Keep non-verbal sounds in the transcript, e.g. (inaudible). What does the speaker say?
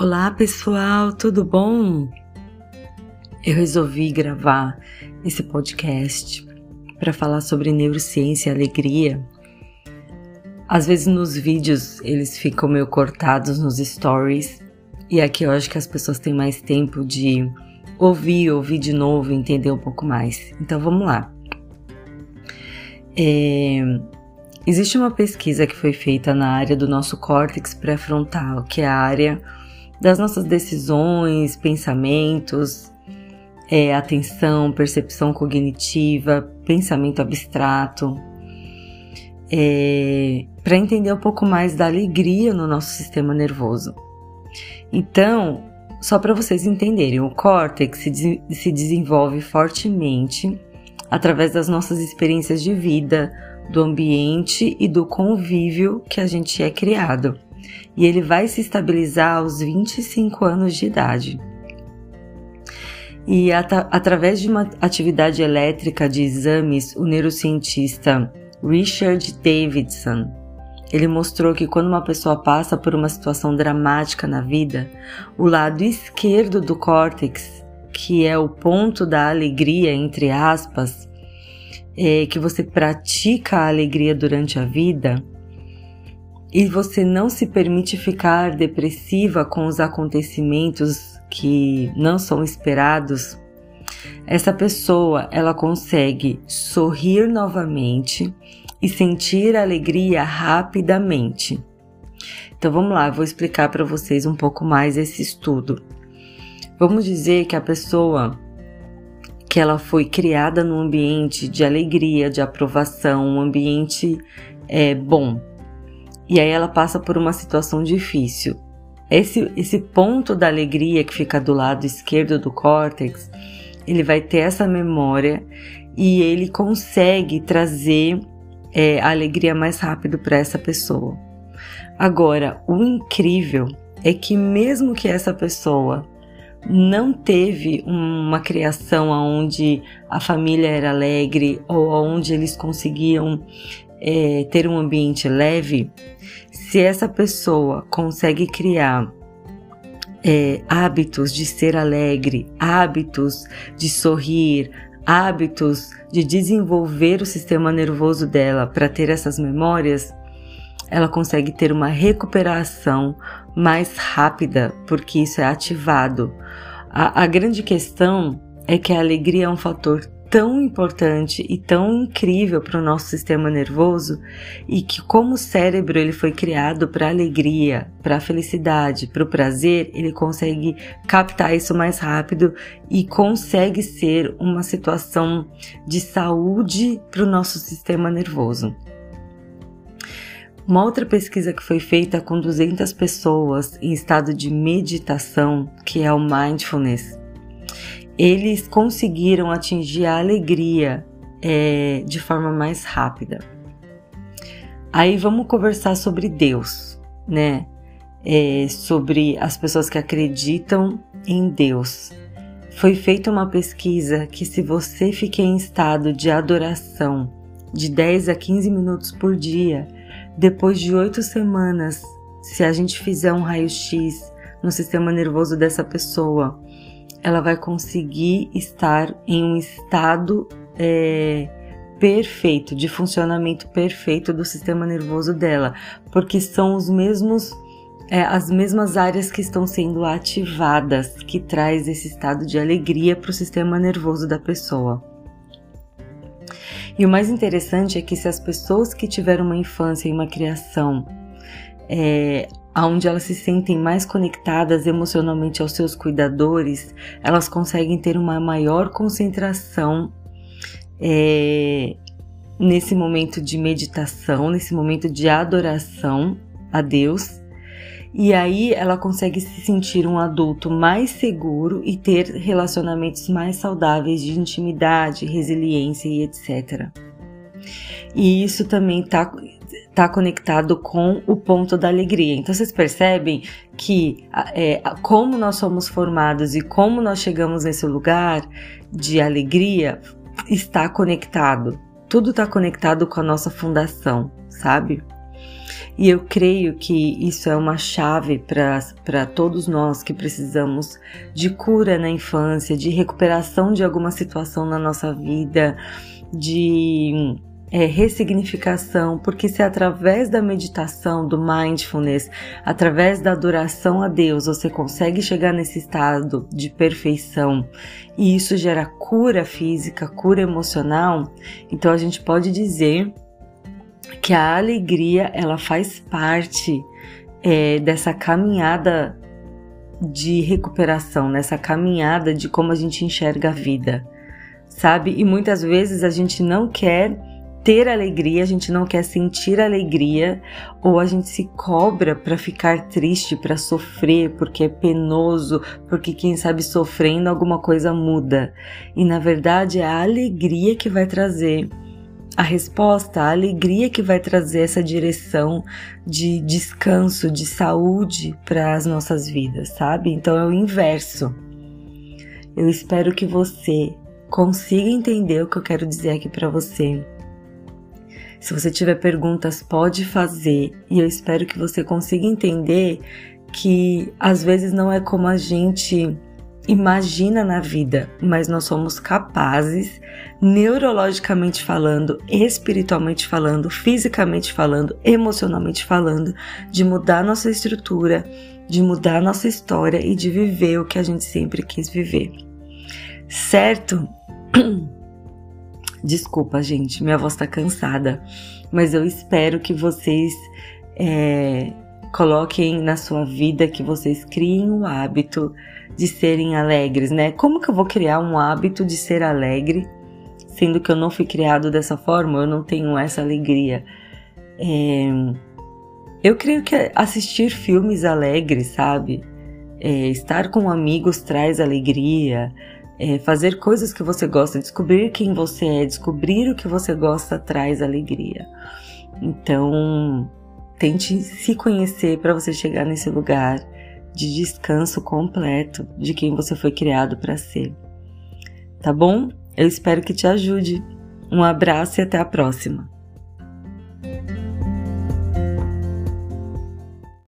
Olá pessoal, tudo bom? Eu resolvi gravar esse podcast para falar sobre neurociência e alegria. Às vezes nos vídeos eles ficam meio cortados nos stories e aqui eu acho que as pessoas têm mais tempo de ouvir, ouvir de novo, entender um pouco mais. Então vamos lá. É, existe uma pesquisa que foi feita na área do nosso córtex pré-frontal, que é a área das nossas decisões, pensamentos, é, atenção, percepção cognitiva, pensamento abstrato, é, para entender um pouco mais da alegria no nosso sistema nervoso. Então, só para vocês entenderem, o córtex se, se desenvolve fortemente através das nossas experiências de vida, do ambiente e do convívio que a gente é criado e ele vai se estabilizar aos 25 anos de idade. E at através de uma atividade elétrica de exames, o neurocientista Richard Davidson ele mostrou que quando uma pessoa passa por uma situação dramática na vida, o lado esquerdo do córtex, que é o ponto da alegria, entre aspas, é, que você pratica a alegria durante a vida, e você não se permite ficar depressiva com os acontecimentos que não são esperados, essa pessoa ela consegue sorrir novamente e sentir alegria rapidamente. Então vamos lá, vou explicar para vocês um pouco mais esse estudo. Vamos dizer que a pessoa que ela foi criada num ambiente de alegria, de aprovação, um ambiente é, bom, e aí ela passa por uma situação difícil. Esse, esse ponto da alegria que fica do lado esquerdo do córtex, ele vai ter essa memória e ele consegue trazer é, a alegria mais rápido para essa pessoa. Agora, o incrível é que mesmo que essa pessoa não teve uma criação onde a família era alegre ou onde eles conseguiam é, ter um ambiente leve, se essa pessoa consegue criar é, hábitos de ser alegre, hábitos de sorrir, hábitos de desenvolver o sistema nervoso dela para ter essas memórias, ela consegue ter uma recuperação mais rápida, porque isso é ativado. A, a grande questão é que a alegria é um fator tão importante e tão incrível para o nosso sistema nervoso e que como o cérebro ele foi criado para alegria, para felicidade, para o prazer, ele consegue captar isso mais rápido e consegue ser uma situação de saúde para o nosso sistema nervoso. Uma outra pesquisa que foi feita com 200 pessoas em estado de meditação, que é o mindfulness, eles conseguiram atingir a alegria é, de forma mais rápida. Aí vamos conversar sobre Deus, né? É, sobre as pessoas que acreditam em Deus. Foi feita uma pesquisa que, se você fica em estado de adoração de 10 a 15 minutos por dia, depois de oito semanas, se a gente fizer um raio-x no sistema nervoso dessa pessoa, ela vai conseguir estar em um estado é, perfeito, de funcionamento perfeito do sistema nervoso dela, porque são os mesmos é, as mesmas áreas que estão sendo ativadas que traz esse estado de alegria para o sistema nervoso da pessoa. E o mais interessante é que se as pessoas que tiveram uma infância e uma criação é, onde elas se sentem mais conectadas emocionalmente aos seus cuidadores, elas conseguem ter uma maior concentração é, nesse momento de meditação, nesse momento de adoração a Deus. E aí ela consegue se sentir um adulto mais seguro e ter relacionamentos mais saudáveis de intimidade, resiliência e etc. E isso também está tá conectado com o ponto da alegria. Então vocês percebem que é, como nós somos formados e como nós chegamos nesse lugar de alegria está conectado. Tudo está conectado com a nossa fundação, sabe? E eu creio que isso é uma chave para todos nós que precisamos de cura na infância, de recuperação de alguma situação na nossa vida, de é, ressignificação, porque se através da meditação, do mindfulness, através da adoração a Deus, você consegue chegar nesse estado de perfeição e isso gera cura física, cura emocional, então a gente pode dizer que a alegria ela faz parte é, dessa caminhada de recuperação, nessa caminhada de como a gente enxerga a vida, sabe? E muitas vezes a gente não quer ter alegria, a gente não quer sentir alegria, ou a gente se cobra para ficar triste, para sofrer, porque é penoso, porque quem sabe sofrendo alguma coisa muda. E na verdade é a alegria que vai trazer a resposta, a alegria que vai trazer essa direção de descanso, de saúde para as nossas vidas, sabe? Então é o inverso. Eu espero que você consiga entender o que eu quero dizer aqui para você. Se você tiver perguntas, pode fazer, e eu espero que você consiga entender que às vezes não é como a gente imagina na vida, mas nós somos capazes, neurologicamente falando, espiritualmente falando, fisicamente falando, emocionalmente falando, de mudar nossa estrutura, de mudar nossa história e de viver o que a gente sempre quis viver. Certo? (clears throat) Desculpa, gente, minha voz tá cansada, mas eu espero que vocês é, coloquem na sua vida, que vocês criem o hábito de serem alegres, né? Como que eu vou criar um hábito de ser alegre, sendo que eu não fui criado dessa forma, eu não tenho essa alegria? É... Eu creio que assistir filmes alegres, sabe? É, estar com amigos traz alegria. É, fazer coisas que você gosta, descobrir quem você é, descobrir o que você gosta traz alegria. Então, tente se conhecer para você chegar nesse lugar de descanso completo de quem você foi criado para ser. Tá bom? Eu espero que te ajude. Um abraço e até a próxima.